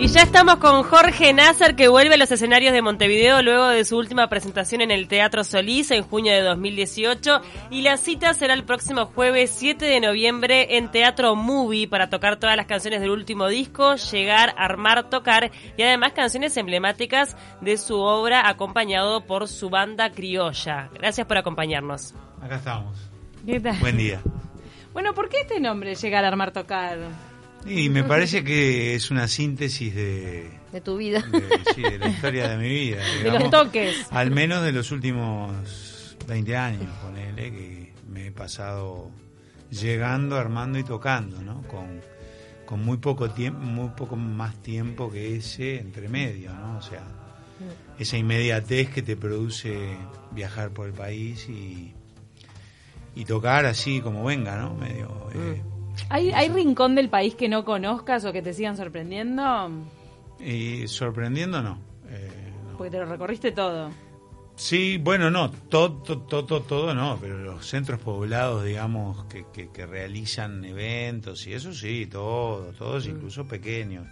Y ya estamos con Jorge Nasser que vuelve a los escenarios de Montevideo luego de su última presentación en el Teatro Solís en junio de 2018 y la cita será el próximo jueves 7 de noviembre en Teatro Movie para tocar todas las canciones del último disco, llegar, armar, tocar y además canciones emblemáticas de su obra acompañado por su banda criolla. Gracias por acompañarnos. Acá estamos. ¿Qué tal? Buen día. Bueno, ¿por qué este nombre, llegar, armar, tocar? Y me parece que es una síntesis de, de tu vida. de, sí, de la historia de mi vida. De los toques. Al menos de los últimos 20 años, ponele, que me he pasado llegando, armando y tocando, ¿no? Con, con muy poco tiempo, muy poco más tiempo que ese entre medio, ¿no? O sea, esa inmediatez que te produce viajar por el país y, y tocar así como venga, ¿no? Medio... eh, ¿Hay, ¿Hay rincón del país que no conozcas o que te sigan sorprendiendo? y sorprendiendo, no. Eh, no. Porque te lo recorriste todo. Sí, bueno, no, todo, todo, todo, todo no, pero los centros poblados, digamos, que, que, que realizan eventos y eso sí, todo, todos incluso pequeños.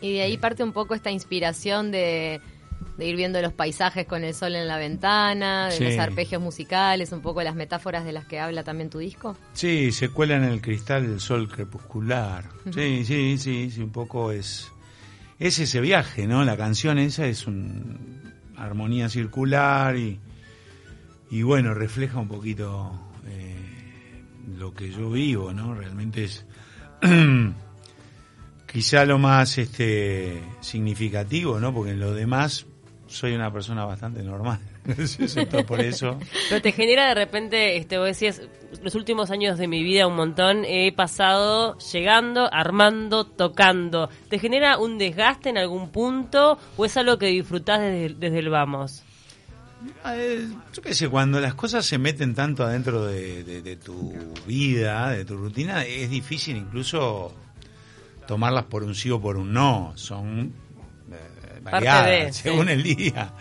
Y de ahí parte un poco esta inspiración de, de ir viendo los paisajes con el sol en la ventana, de Sí. los arpegios musicales, un poco las metáforas de las que habla también tu disco. Sí, se cuela en el cristal el sol crepuscular. Sí, sí, sí, sí, un poco es, es ese viaje, ¿no? La canción esa es una armonía circular y, y bueno, refleja un poquito eh, lo que yo vivo, ¿no? Realmente es quizá lo más este significativo, ¿no? Porque en lo demás soy una persona bastante normal. Por eso. Pero te genera de repente, este, vos decías, los últimos años de mi vida un montón he pasado llegando, armando, tocando. ¿Te genera un desgaste en algún punto o es algo que disfrutás desde, desde el vamos? Eh, Yo qué sé, cuando las cosas se meten tanto adentro de, de- de tu vida, de tu rutina, es difícil incluso tomarlas por un sí o por un no. Son de, según sí. el día.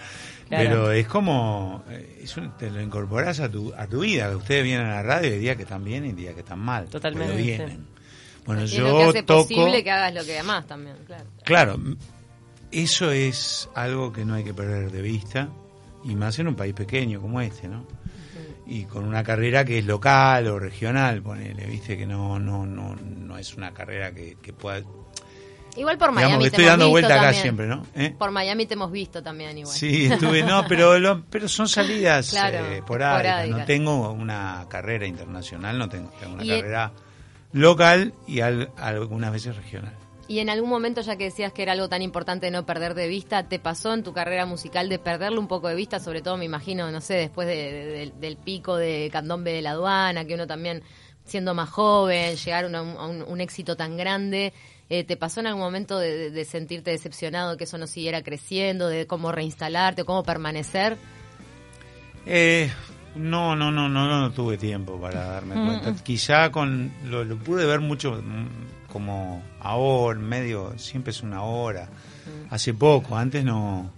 Claro. Pero es como, eh, es un- te lo incorporas a tu, a tu vida. Ustedes vienen a la radio y hay días que están bien y días que están mal. Totalmente. Pero vienen. Bueno, es yo lo que hace toco... posible que hagas lo que amás también, claro. Claro, eso es algo que no hay que perder de vista, y más en un país pequeño como este, ¿no? Y con una carrera que es local o regional, ponele, viste que no no no no es una carrera que, que pueda... Igual por Digamos Miami que te estoy hemos dando vuelta acá también. siempre, ¿no? ¿Eh? Por Miami te hemos visto también igual. Sí, estuve, no, pero lo- pero son salidas Claro, eh. No tengo una carrera internacional, no tengo, tengo una Y- carrera local y al- algunas veces regional. Y en algún momento, ya que decías que era algo tan importante de no perder de vista, ¿te pasó en tu carrera musical de perderlo un poco de vista? Sobre todo, me imagino, no sé, después de- de- del- del pico de Candombe de la aduana, que uno también, siendo más joven, llegar a un, a un- un éxito tan grande. Eh, ¿Te pasó en algún momento de, sentirte decepcionado que eso no siguiera creciendo, de cómo reinstalarte cómo permanecer? Eh, no, no, no, no, no tuve tiempo para darme cuenta. Quizá con lo, lo pude ver mucho mm, como ahora, medio, siempre es una hora. Hace poco, antes no.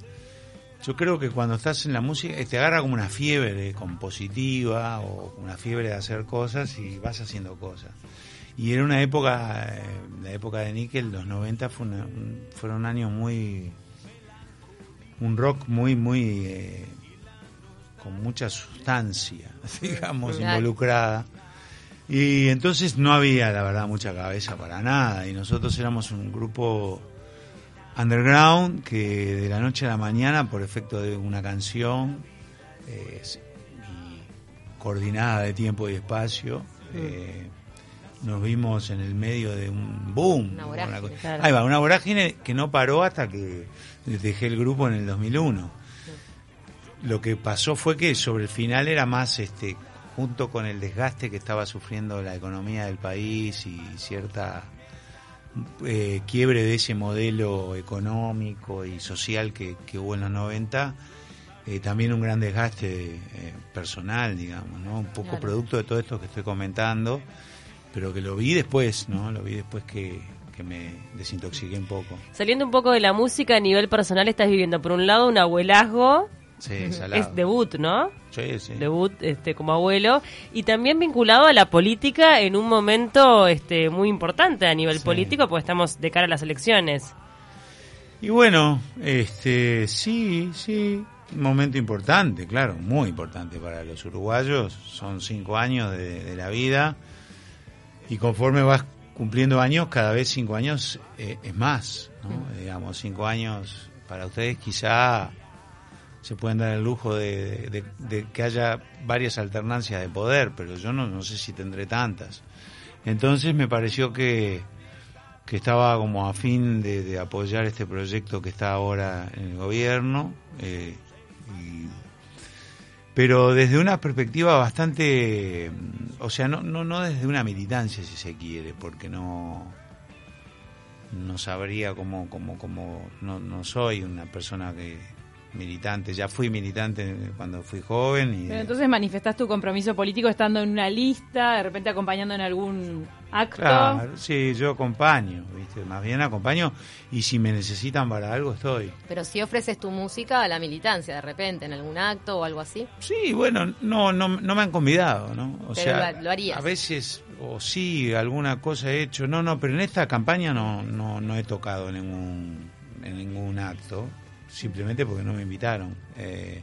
Yo creo que cuando estás en la música eh, te agarra como una fiebre compositiva o una fiebre de hacer cosas y vas haciendo cosas. Y era una época, eh, la época de Nickel, los 90 fue una- un- fueron años muy, un rock muy, muy eh, con mucha sustancia, digamos, involucrada. Y entonces no había, la verdad, mucha cabeza para nada. Y nosotros éramos un grupo underground que de la noche a la mañana, por efecto de una canción eh, y coordinada de tiempo y espacio, eh, nos vimos en el medio de un boom. Una vorágine, cosa- claro. Ahí va, una vorágine que no paró hasta que dejé el grupo en el 2001 lo que pasó fue que sobre el final era más este junto con el desgaste que estaba sufriendo la economía del país y cierta eh, quiebre de ese modelo económico y social que, que hubo en los 90 eh, también un gran desgaste eh, personal digamos no un poco Claro. producto de todo esto que estoy comentando pero que lo vi después no lo vi después que, que me desintoxiqué un poco Saliendo un poco de la música a nivel personal, estás viviendo por un lado un abuelazgo, sí, salado. es debut, ¿no? Sí, sí. debut este como abuelo y también vinculado a la política en un momento este muy importante a nivel Sí. político porque estamos de cara a las elecciones. Y bueno, este, sí, sí, un momento importante, claro, muy importante para los uruguayos. Son cinco años de, de la vida y conforme vas cumpliendo años, cada vez cinco años eh, es más, ¿no? Digamos, cinco años para ustedes quizá se pueden dar el lujo de, de- de que haya varias alternancias de poder, pero yo no, no sé si tendré tantas. Entonces me pareció que, que estaba como a fin de, de apoyar este proyecto que está ahora en el gobierno, eh, y- pero desde una perspectiva bastante, o sea, no, no, no desde una militancia si se quiere, porque no, no sabría cómo, cómo, cómo no, no soy una persona que militante, ya fui militante cuando fui joven y Pero entonces manifestás tu compromiso político estando en una lista, de repente acompañando en algún acto. Claro, sí, yo acompaño, ¿viste? Más bien acompaño y si me necesitan para algo estoy. Pero si ofreces tu música a la militancia de repente en algún acto o algo así. Sí, bueno, no, no, no me han convidado, ¿no? O Pero sea, lo- lo harías. a veces, o sí, alguna cosa he hecho. No, no, pero en esta campaña no, no, no he tocado ningún, en ningún acto, simplemente porque no me invitaron. Eh,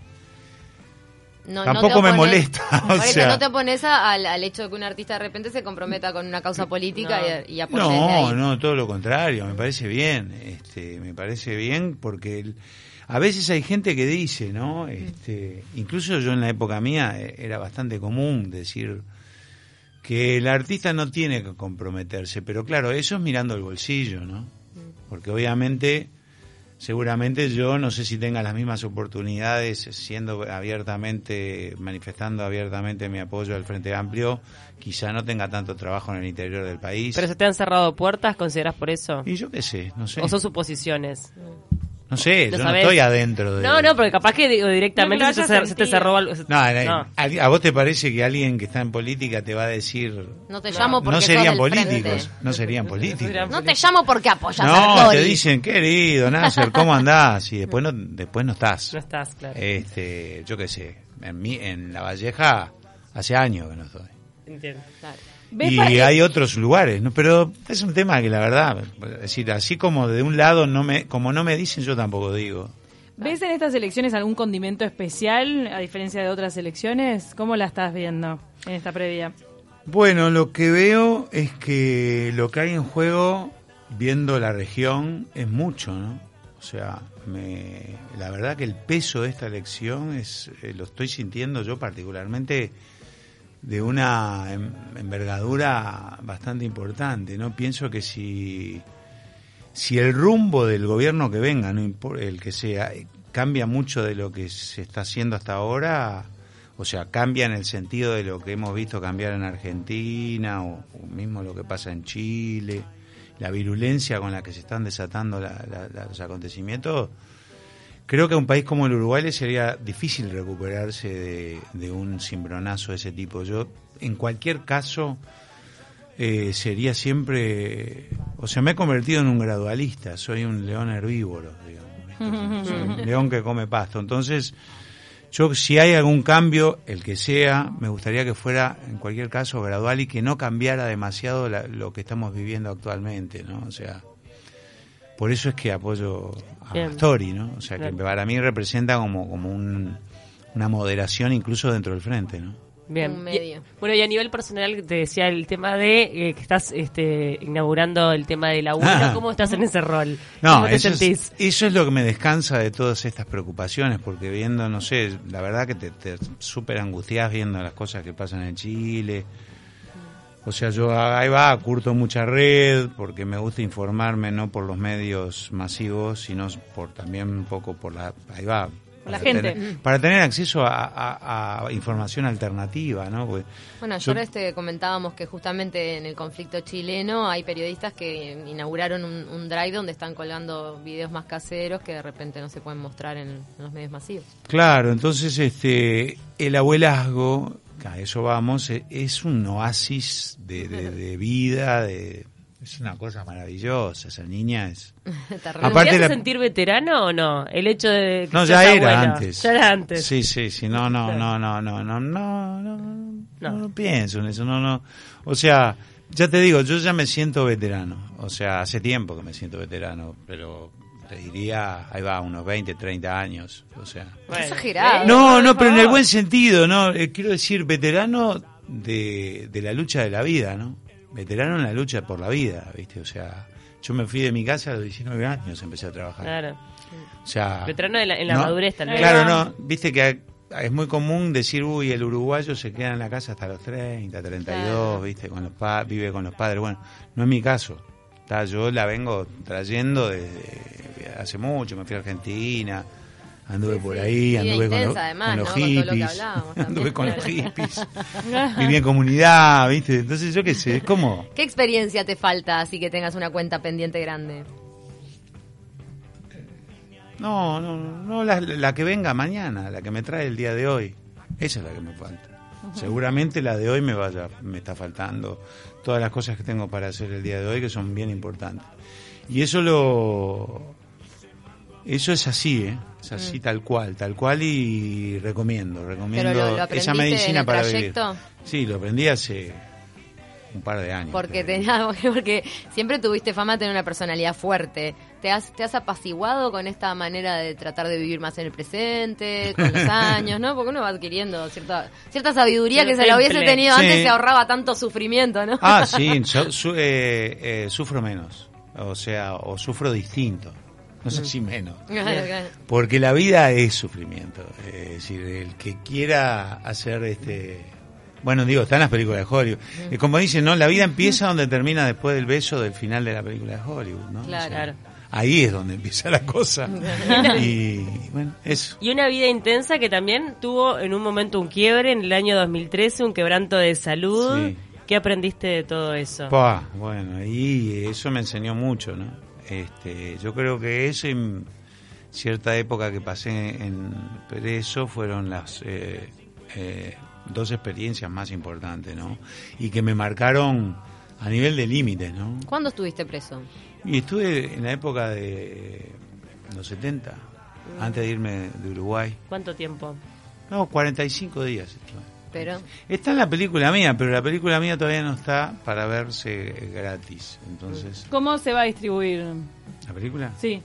No, Tampoco no me opones- molesta, o sea. no te opones al, al hecho de que un artista de repente se comprometa con una causa política No. y, y apoye desde ahí. No, no, todo lo contrario, me parece bien, este, me parece bien porque el- a veces hay gente que dice, ¿no? Este, incluso yo en la época mía eh, era bastante común decir que el artista no tiene que comprometerse, pero claro, eso es mirando el bolsillo, ¿no? Porque obviamente, seguramente yo no sé si tenga las mismas oportunidades siendo abiertamente, manifestando abiertamente mi apoyo al Frente Amplio, quizá no tenga tanto trabajo en el interior del país. ¿Pero se te han cerrado puertas, consideras por eso? Y yo qué sé, no sé. ¿O son suposiciones? No sé, ¿Lo yo no estoy adentro de... No, no, porque capaz que digo, directamente No, se, te, se cerró algo. No, a- No. ¿a, a vos te parece que alguien que está en política te va a decir... No te llamo porque No serían políticos, no serían políticos. No te llamo porque apoyas a No, te dicen, querido Nasser, ¿cómo andás? Y después no, después no estás. No estás, claro. Este, yo qué sé, en, mi, en La Valleja hace años que no estoy. Entiendo. Claro. ¿Ves Y pa- hay otros lugares, ¿no? Pero es un tema que la verdad, es decir, así como de un lado no me, como no me dicen, yo tampoco digo. ¿Ves en estas elecciones algún condimento especial, a diferencia de otras elecciones? ¿Cómo la estás viendo en esta previa? Bueno, lo que veo es que lo que hay en juego, viendo la región, es mucho, ¿no? O sea, me, la verdad que el peso de esta elección es, eh, lo estoy sintiendo yo particularmente de una em- envergadura bastante importante, ¿no? Pienso que si, si el rumbo del gobierno que venga, no impor- el que sea, eh, cambia mucho de lo que se está haciendo hasta ahora, o sea, cambia en el sentido de lo que hemos visto cambiar en Argentina o, mismo lo que pasa en Chile, la virulencia con la que se están desatando la- la- los acontecimientos, creo que a un país como el Uruguay le sería difícil recuperarse de, de un cimbronazo de ese tipo. Yo, en cualquier caso, eh, sería siempre, o sea, me he convertido en un gradualista, soy un león herbívoro, digamos, soy un león que come pasto. Entonces, yo si hay algún cambio, el que sea, me gustaría que fuera en cualquier caso gradual y que no cambiara demasiado la- lo que estamos viviendo actualmente, ¿no? O sea, por eso es que apoyo a Bien. Astori, ¿no? O sea, que para mí representa como, como un- una moderación incluso dentro del frente, ¿no? Bien. Un medio. Y- bueno, y a nivel personal te decía el tema de eh, que estás este, inaugurando el tema de la Ah. ¿Cómo estás en ese rol? No, ¿Cómo te eso sentís? es, eso es lo que me descansa de todas estas preocupaciones, porque viendo, no sé, la verdad que te, te súper angustias viendo las cosas que pasan en Chile. O sea, yo ahí va, curto mucha red, porque me gusta informarme no por los medios masivos, sino por también un poco por la... Ahí va. La gente. tener- para tener acceso a, a- a información alternativa, ¿no? Porque Bueno, yo- ayer este, comentábamos que justamente en el conflicto chileno hay periodistas que inauguraron un, un drive donde están colgando videos más caseros que de repente no se pueden mostrar en, en los medios masivos. Claro, entonces este el abuelazgo, a eso vamos, e- es un oasis de, de- de vida, de, es una cosa maravillosa, esa niña es... Aparte ¿Te hace la- sentir veterano o no? El hecho de que No, ya era antes. Ya era antes. Sí, sí, sí, no, no, no, no, no, no, no, no, No. no pienso en eso, no, no. O sea, ya te digo, yo ya me siento veterano, o sea, hace tiempo que me siento veterano, pero te diría, ahí va, unos 20, 30 años. O sea. Bueno, Exagerado. No, no, pero en el buen sentido, ¿no? Eh, quiero decir, veterano de, de la lucha de la vida, ¿no? Veterano en la lucha por la vida, ¿viste? O sea, yo me fui de mi casa a los 19 años, empecé a trabajar. Claro. O sea, Veterano de la- en la ¿no? madurez vez. Claro, no, viste que es muy común decir, uy, el uruguayo se queda en la casa hasta los 30, 32, Claro. viste, con los pa- vive con los padres. Bueno, no es mi caso. Está, yo la vengo trayendo desde hace mucho, me fui a Argentina, anduve por ahí, anduve con, los- además, con los ¿no? Con todo lo que hippies, anduve con los hippies, viví en comunidad, viste, entonces yo qué sé, es como... ¿Qué experiencia te falta así que tengas una cuenta pendiente grande? No, no, no, la, la que venga mañana, la que me trae el día de hoy. Esa es la que me falta. Seguramente la de hoy me vaya, me está faltando todas las cosas que tengo para hacer el día de hoy que son bien importantes. Y eso lo eso es así, ¿eh? Es así tal cual, tal cual y recomiendo, recomiendo Mm. Pero lo- lo esa medicina en el para vivir. Sí, lo aprendí hace un par de años. Porque, tenía, porque siempre tuviste fama de tener una personalidad fuerte. ¿Te has, ¿Te has apaciguado con esta manera de tratar de vivir más en el presente, con los años, no? Porque uno va adquiriendo cierta, cierta sabiduría que se la hubiese tenido Sí. antes se ahorraba tanto sufrimiento, ¿no? Ah, sí, yo su- eh, eh, sufro menos. O sea, o sufro distinto. No sé si menos. Porque la vida es sufrimiento. Es decir, el que quiera hacer este. Bueno, digo, están las películas de Hollywood. Eh, como dicen, ¿no? La vida empieza donde termina después del beso del final de la película de Hollywood, ¿no? Claro. Claro. ahí es donde empieza la cosa. y bueno, eso. Y una vida intensa que también tuvo en un momento un quiebre en el año 2013, un quebranto de salud. Sí. ¿Qué aprendiste de todo eso? Bueno, y eso me enseñó mucho, ¿no? Este, yo creo que eso y cierta época que pasé en preso fueron las eh, eh, dos experiencias más importantes, ¿no? Y que me marcaron a nivel de límites, ¿no? ¿Cuándo estuviste preso? Y estuve en la época de los 70, antes de irme de Uruguay. ¿Cuánto tiempo? No, 45 días estuve. Pero, Está en la película mía, pero la película mía todavía no está para verse gratis. Entonces, ¿Cómo se va a distribuir? ¿la película? Sí.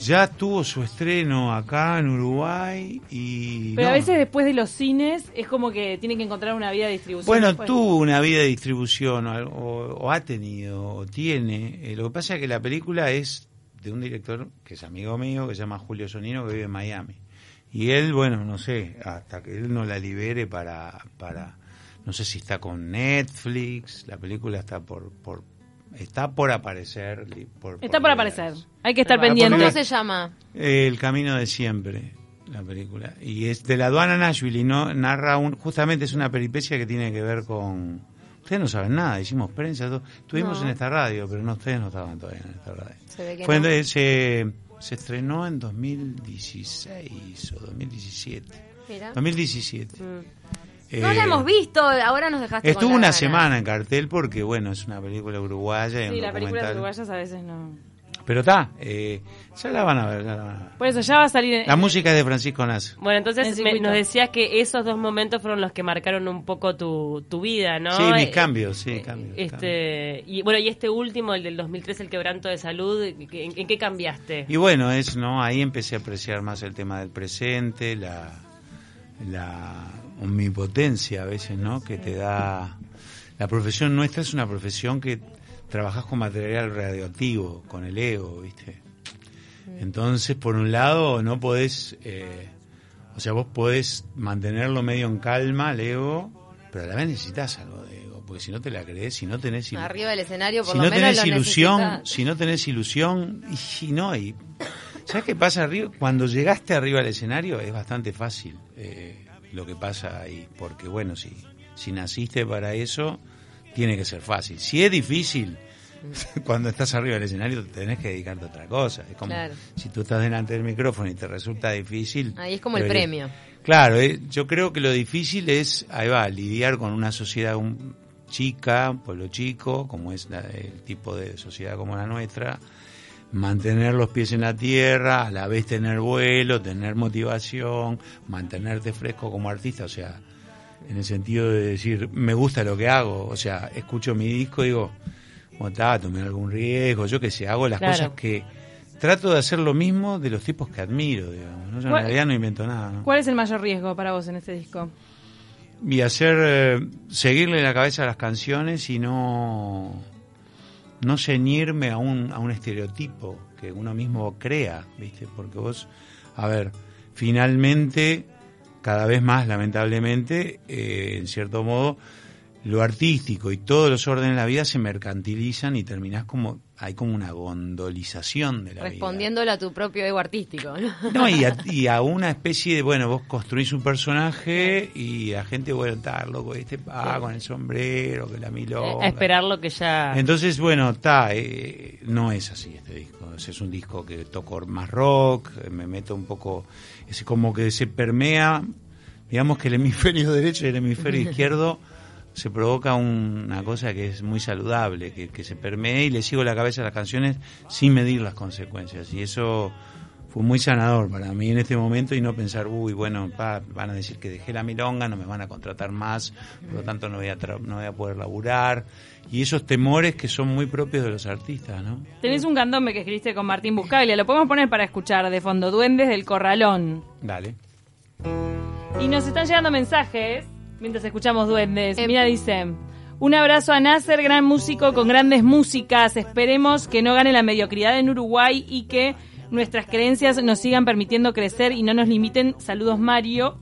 Ya tuvo su estreno acá en Uruguay y... Pero a veces después de los cines es como que tienen que encontrar una vía de distribución. Bueno, después. tuvo una vida de distribución o ha tenido, o tiene. Eh, lo que pasa es que la película es de un director que es amigo mío, que se llama Julio Sonino, que vive en Miami. Y él, bueno, no sé, hasta que él no la libere para... para no sé si está con Netflix, la película está por... por está por aparecer. Por, Está por aparecer. Hay que estar pendiente. ¿cómo se llama? El camino de siempre, la película. Y es de la aduana Nashville y no narra un, justamente es una peripecia que tiene que ver con... Ustedes no saben nada, hicimos prensa, todo. estuvimos No. en esta radio, pero no ustedes no estaban todavía en esta radio. Se ve que Fue en- no. se, se estrenó en 2016 o 2017. Mira. 2017. Mm. No Eh, la hemos visto, ahora nos dejaste Estuvo una gana. semana en cartel porque, bueno, es una película uruguaya Sí, las películas uruguayas a veces no. Pero está, eh, ya la van a ver, ya la van a ver. Por eso ya va a salir. en- La música es de Francisco Nazo. Bueno, entonces En me- circuito. nos decías que esos dos momentos fueron los que marcaron un poco tu, tu vida, ¿no? Sí, mis Eh, cambios, sí, eh, cambios. Este, y bueno, y este último, el del 2003, el quebranto de salud, ¿en, en qué cambiaste? Y bueno, es, ¿no? Ahí empecé a apreciar más el tema del presente, la, la omnipotencia a veces, ¿no? Que te da... La profesión nuestra es una profesión que trabajas con material radioactivo, con el ego, ¿viste? Entonces, por un lado, no podés... eh, o sea, vos podés mantenerlo medio en calma, el ego, pero a la vez necesitas algo de ego, porque si no te la crees, si no tenés... ilu- Arriba del escenario, por si lo no menos tenés lo ilusión, necesitas. si no tenés ilusión, y si no, y, ¿sabes qué pasa arriba? Cuando llegaste arriba del escenario es bastante fácil eh, lo que pasa ahí, porque bueno, si, si naciste para eso, tiene que ser fácil. Si es difícil, cuando estás arriba del escenario te tenés que dedicarte a otra cosa. Es como Claro. si tú estás delante del micrófono y te resulta difícil. Ahí es como el premio. Claro, eh, yo creo que lo difícil es, ahí va, lidiar con una sociedad un- chica, pueblo chico, como es la- el tipo de sociedad como la nuestra, mantener los pies en la tierra, a la vez tener vuelo, tener motivación, mantenerte fresco como artista, o sea, en el sentido de decir, me gusta lo que hago, o sea, escucho mi disco y digo, ¿cómo está? Tomé algún riesgo, yo qué sé, hago las Claro. cosas que trato de hacer lo mismo de los tipos que admiro, digamos. ¿no? Yo en ¿Cuál- realidad no invento nada, ¿no? ¿Cuál es el mayor riesgo para vos en este disco? Y hacer, eh, seguirle la cabeza a las canciones y no, no ceñirme a un, a un estereotipo que uno mismo crea, ¿viste? Porque vos, a ver, finalmente, cada vez más, lamentablemente, eh, en cierto modo, lo artístico y todos los órdenes de la vida se mercantilizan y terminás como, hay como una gondolización de la vida. Respondiéndole a tu propio ego artístico. ¿no? No, y a, y a una especie de, bueno, vos construís un personaje y la gente, bueno, está loco, este pa, con el sombrero, que la milonga. A esperar lo que ya... Entonces, bueno, está, eh, no es así este disco. Es un disco que toco más rock, me meto un poco, es como que se permea, digamos que el hemisferio derecho y el hemisferio izquierdo se provoca un- una cosa que es muy saludable, que, que se permee y le sigo la cabeza a las canciones sin medir las consecuencias. Y eso fue muy sanador para mí en este momento y no pensar, uy, bueno, pa, van a decir que dejé la milonga, no me van a contratar más, por lo tanto no voy a, tra- no voy a poder laburar. Y esos temores que son muy propios de los artistas, ¿no? Tenés un candombe que escribiste con Martín Buscaglia, lo podemos poner para escuchar de fondo, Duendes del Corralón. Dale. Y nos están llegando mensajes mientras escuchamos Duendes. Eh, Mira, dice... Un abrazo a Nasser, gran músico con grandes músicas. Esperemos que no gane la mediocridad en Uruguay y que nuestras creencias nos sigan permitiendo crecer y no nos limiten. Saludos, Mario.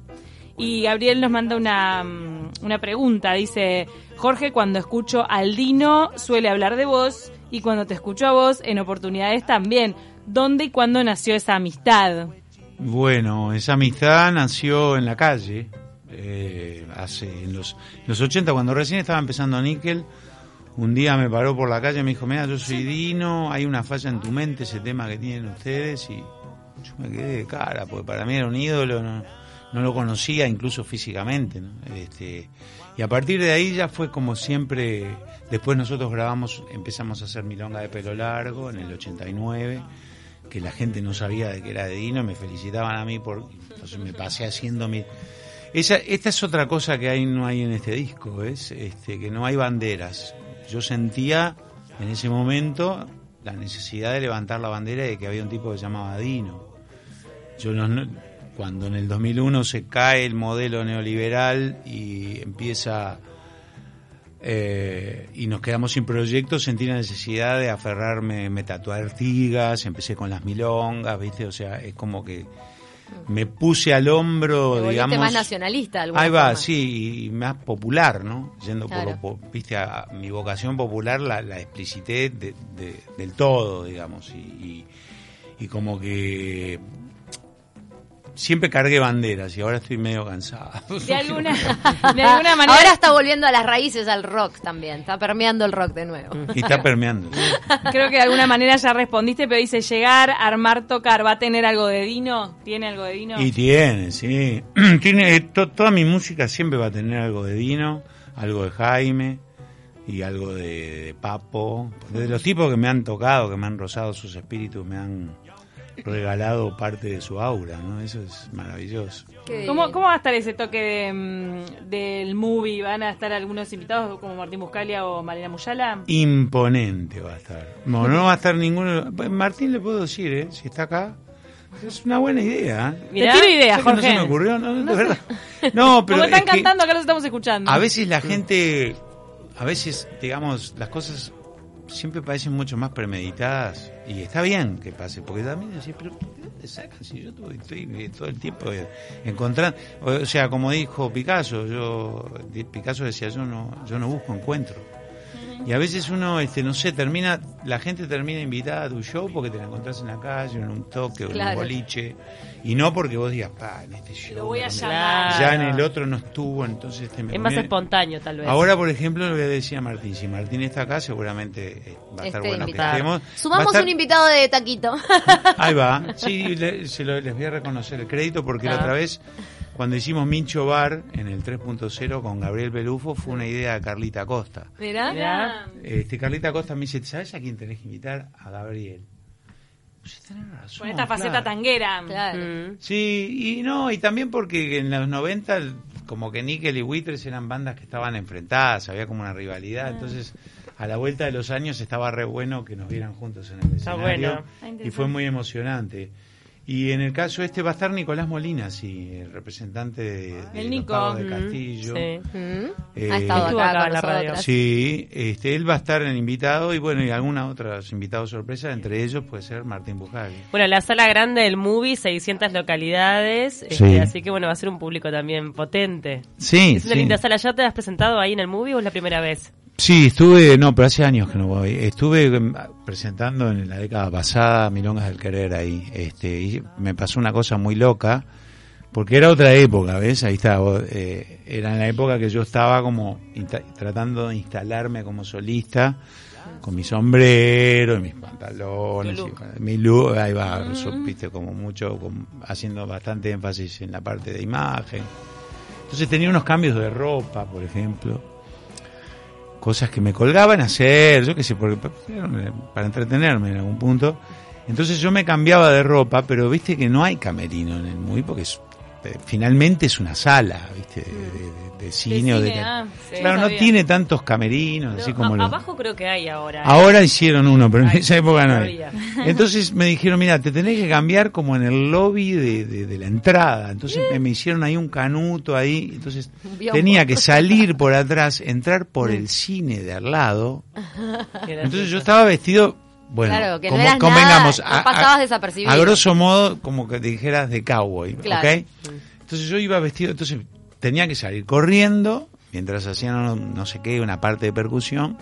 Y Gabriel nos manda una, mm, una pregunta. Dice, Jorge, cuando escucho al Dino suele hablar de vos y cuando te escucho a vos en oportunidades también. ¿Dónde y cuándo nació esa amistad? Bueno, esa amistad nació en la calle, eh, hace en los, en los 80, cuando recién estaba empezando Nickel. Un día me paró por la calle y me dijo, mira, yo soy Dino, hay una falla en tu mente, ese tema que tienen ustedes, y yo me quedé de cara, porque para mí era un ídolo, no, no lo conocía incluso físicamente, ¿no? Este, y a partir de ahí ya fue como siempre, después nosotros grabamos, empezamos a hacer Milonga de pelo largo en el 89, que la gente no sabía de que era de Dino, me felicitaban a mí por, entonces me pasé haciendo mi... Esa, esta es otra cosa que hay, no hay en este disco, ¿ves? Este, que no hay banderas. Yo sentía en ese momento la necesidad de levantar la bandera de que había un tipo que se llamaba Dino. Yo no- cuando en el 2001 se cae el modelo neoliberal y empieza eh, y nos quedamos sin proyectos, sentí la necesidad de aferrarme, me tatué Artigas, empecé con las milongas, ¿viste? O sea, es como que me puse al hombro, Te digamos. más nacionalista. de Ahí va, forma. sí, y más popular, ¿no? Yendo Claro. por, lo viste, a, a mi vocación popular la, la explicité de- de- del todo, digamos, y, y, y como que siempre cargué banderas y ahora estoy medio cansado. De alguna, de alguna manera... Ahora está volviendo a las raíces al rock también. Está permeando el rock de nuevo. y está permeando. Creo que de alguna manera ya respondiste, pero dice llegar, armar, tocar. ¿Va a tener algo de Dino? ¿Tiene algo de Dino? Y tiene, sí. tiene eh, to- toda mi música siempre va a tener algo de Dino, algo de Jaime y algo de, de Papo. De los tipos que me han tocado, que me han rozado sus espíritus, me han regalado parte de su aura, ¿no? Eso es maravilloso. ¿Cómo. ¿Cómo va a estar ese toque de, mm, del movie? ¿Van a estar algunos invitados como Martín Buscalia o Marina Muyala? Imponente va a estar. No, no va a estar ninguno. Martín le puedo decir, ¿eh? Si está acá. Es una buena idea. ¿eh? Te tiro ideas, ¿Sabes que no Jorge. se me ocurrió? No, de verdad. No, pero Como están es que- cantando, acá los estamos escuchando. A veces la gente, a veces, digamos, las cosas siempre parecen mucho más premeditadas y está bien que pase, porque también decís, pero ¿de dónde sacan? Si yo estoy eh, todo el tiempo eh, encontrando, o sea, como dijo Picasso, yo Picasso decía, yo no yo no busco encuentro. Y a veces uno, este, no sé, termina, la gente termina invitada a tu show porque te la encontrás en la calle, en un toque, o en un Claro. boliche, y no porque vos digas, pa, en este show. Lo voy a llamar. Ya en el otro no estuvo, entonces este, me Es más espontáneo, tal vez. Ahora, por ejemplo, le voy a decir a Martín, si Martín está acá, seguramente eh, va a estar Este bueno invitado. que estemos. Sumamos estar- un invitado de taquito. Ahí va, sí, le- se lo- les voy a reconocer el crédito porque la Ah. otra vez, cuando hicimos Mincho Bar en el 3.0 con Gabriel Belufo, fue una idea de Carlita Costa. Mirá. Mirá. Este, Carlita Costa me dice, ¿sabes a quién tenés que invitar? A Gabriel. Pues tenés razón, Con esta faceta tanguera. Claro. Mm. Sí, y no, y también porque en los 90 como que Nickel y Buitres eran bandas que estaban enfrentadas, había como una rivalidad, entonces a la vuelta de los años estaba re bueno que nos vieran juntos en el Está escenario bueno. y fue muy emocionante. Y en el caso este va a estar Nicolás Molina, sí, el representante de, de El Nico. De Mm, Castillo. sí. Mm. Eh, ha estado acá, en la radio. Sí, este, él va a estar en invitado y bueno, y algunos otros invitados sorpresa, entre ellos puede ser Martín Bujari. Bueno, la sala grande del movie, 600 localidades, este, Sí. así que bueno, va a ser un público también potente. Sí, Es una sí. linda sala. ¿Ya te has presentado ahí en el movie o es la primera vez? Sí, estuve, no, pero hace años que no voy. Estuve em, presentando en la década pasada Milongas del Querer ahí. Este, y me pasó una cosa muy loca, porque era otra época, ¿ves? Ahí está, eh, era en la época que yo estaba como tratando de instalarme como solista, con mi sombrero y mis pantalones, y mi look, ahí va, yo, viste, como mucho, como haciendo bastante énfasis en la parte de imagen. Entonces tenía unos cambios de ropa, por ejemplo cosas que me colgaban a hacer, yo qué sé, porque para entretenerme en algún punto. Entonces yo me cambiaba de ropa, pero viste que no hay camerino en el movie porque es- finalmente es una sala, viste, de, de- de cine o de cine, ah, sí, claro, no tiene tantos camerinos, así como a- los- abajo creo que hay ahora. ¿eh? Ahora hicieron uno, pero en esa época no todavía. Entonces me dijeron, mira, te tenés que cambiar como en el lobby de, de- de la entrada. Entonces me, me hicieron ahí un canuto ahí. Entonces tenía que salir por atrás, entrar por el cine de al lado. Entonces yo estaba vestido, bueno, Claro, que no como eras convengamos, nada, no pasabas desapercibido. a grosso modo como que dijeras de cowboy, Claro. ¿ok? Entonces yo iba vestido, entonces tenía que salir corriendo mientras hacían no, no sé qué, una parte de percusión.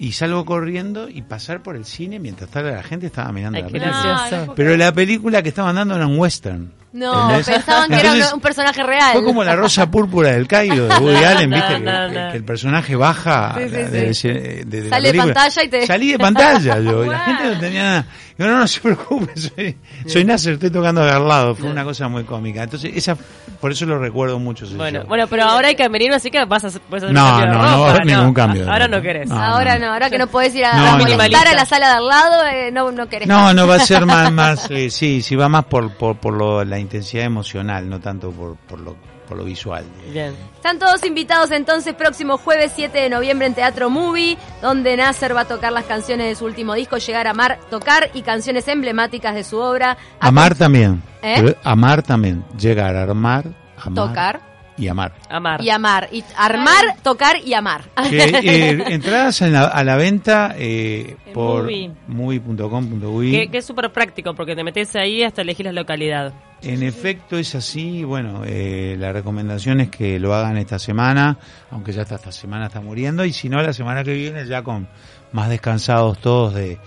Y salgo corriendo y pasar por el cine mientras tal la gente estaba mirando Ay, la película. gracioso. Pero la película que estaban dando era un western. No, ¿entendés? pensaban que era un, personaje real. Fue como la rosa púrpura del Cairo de Woody Allen, ¿viste? que, no, que- no. que el personaje baja Sí, sí, de, sí. de- Sale de pantalla y te- Salí de pantalla yo, y la gente no tenía nada. Yo, no, no se preocupe, soy, soy Nasser, estoy tocando de al lado. Fue una cosa muy cómica. Entonces, esa, por eso lo recuerdo mucho. Bueno, show. bueno, pero ahora hay camerino, así que vas a hacer, puedes hacer No, no, no va a haber ningún cambio Ahora no querés. Ahora no, ahora que no podés ir a, a a la sala de al lado, eh, no, no querés. No, no va a ser más, más eh, sí, sí va más por, por, por lo, la intensidad emocional, no tanto por, por lo, por lo visual. Bien. Están todos invitados entonces próximo jueves 7 de noviembre en Teatro Movie, donde Nasser va a tocar las canciones de su último disco, Llegar a Amar, tocar y canciones emblemáticas de su obra. Amar también. ¿Eh? Amar también. Llegar a armar, amar Tocar y amar. Amar. y amar. Y armar, tocar y amar. Que, eh, entradas en la- a la venta eh, por movie.com.uy. Que, que es súper práctico porque te metes ahí hasta elegir la localidad. En efecto es así, bueno, eh, la recomendación es que lo hagan esta semana, aunque ya está, esta semana está muriendo, y si no, la semana que viene ya con más descansados todos de,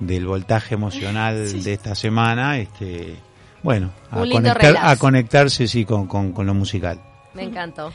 del voltaje emocional de esta semana, este, bueno, a, conectar, a conectarse sí con, con, con lo musical. Me encantó.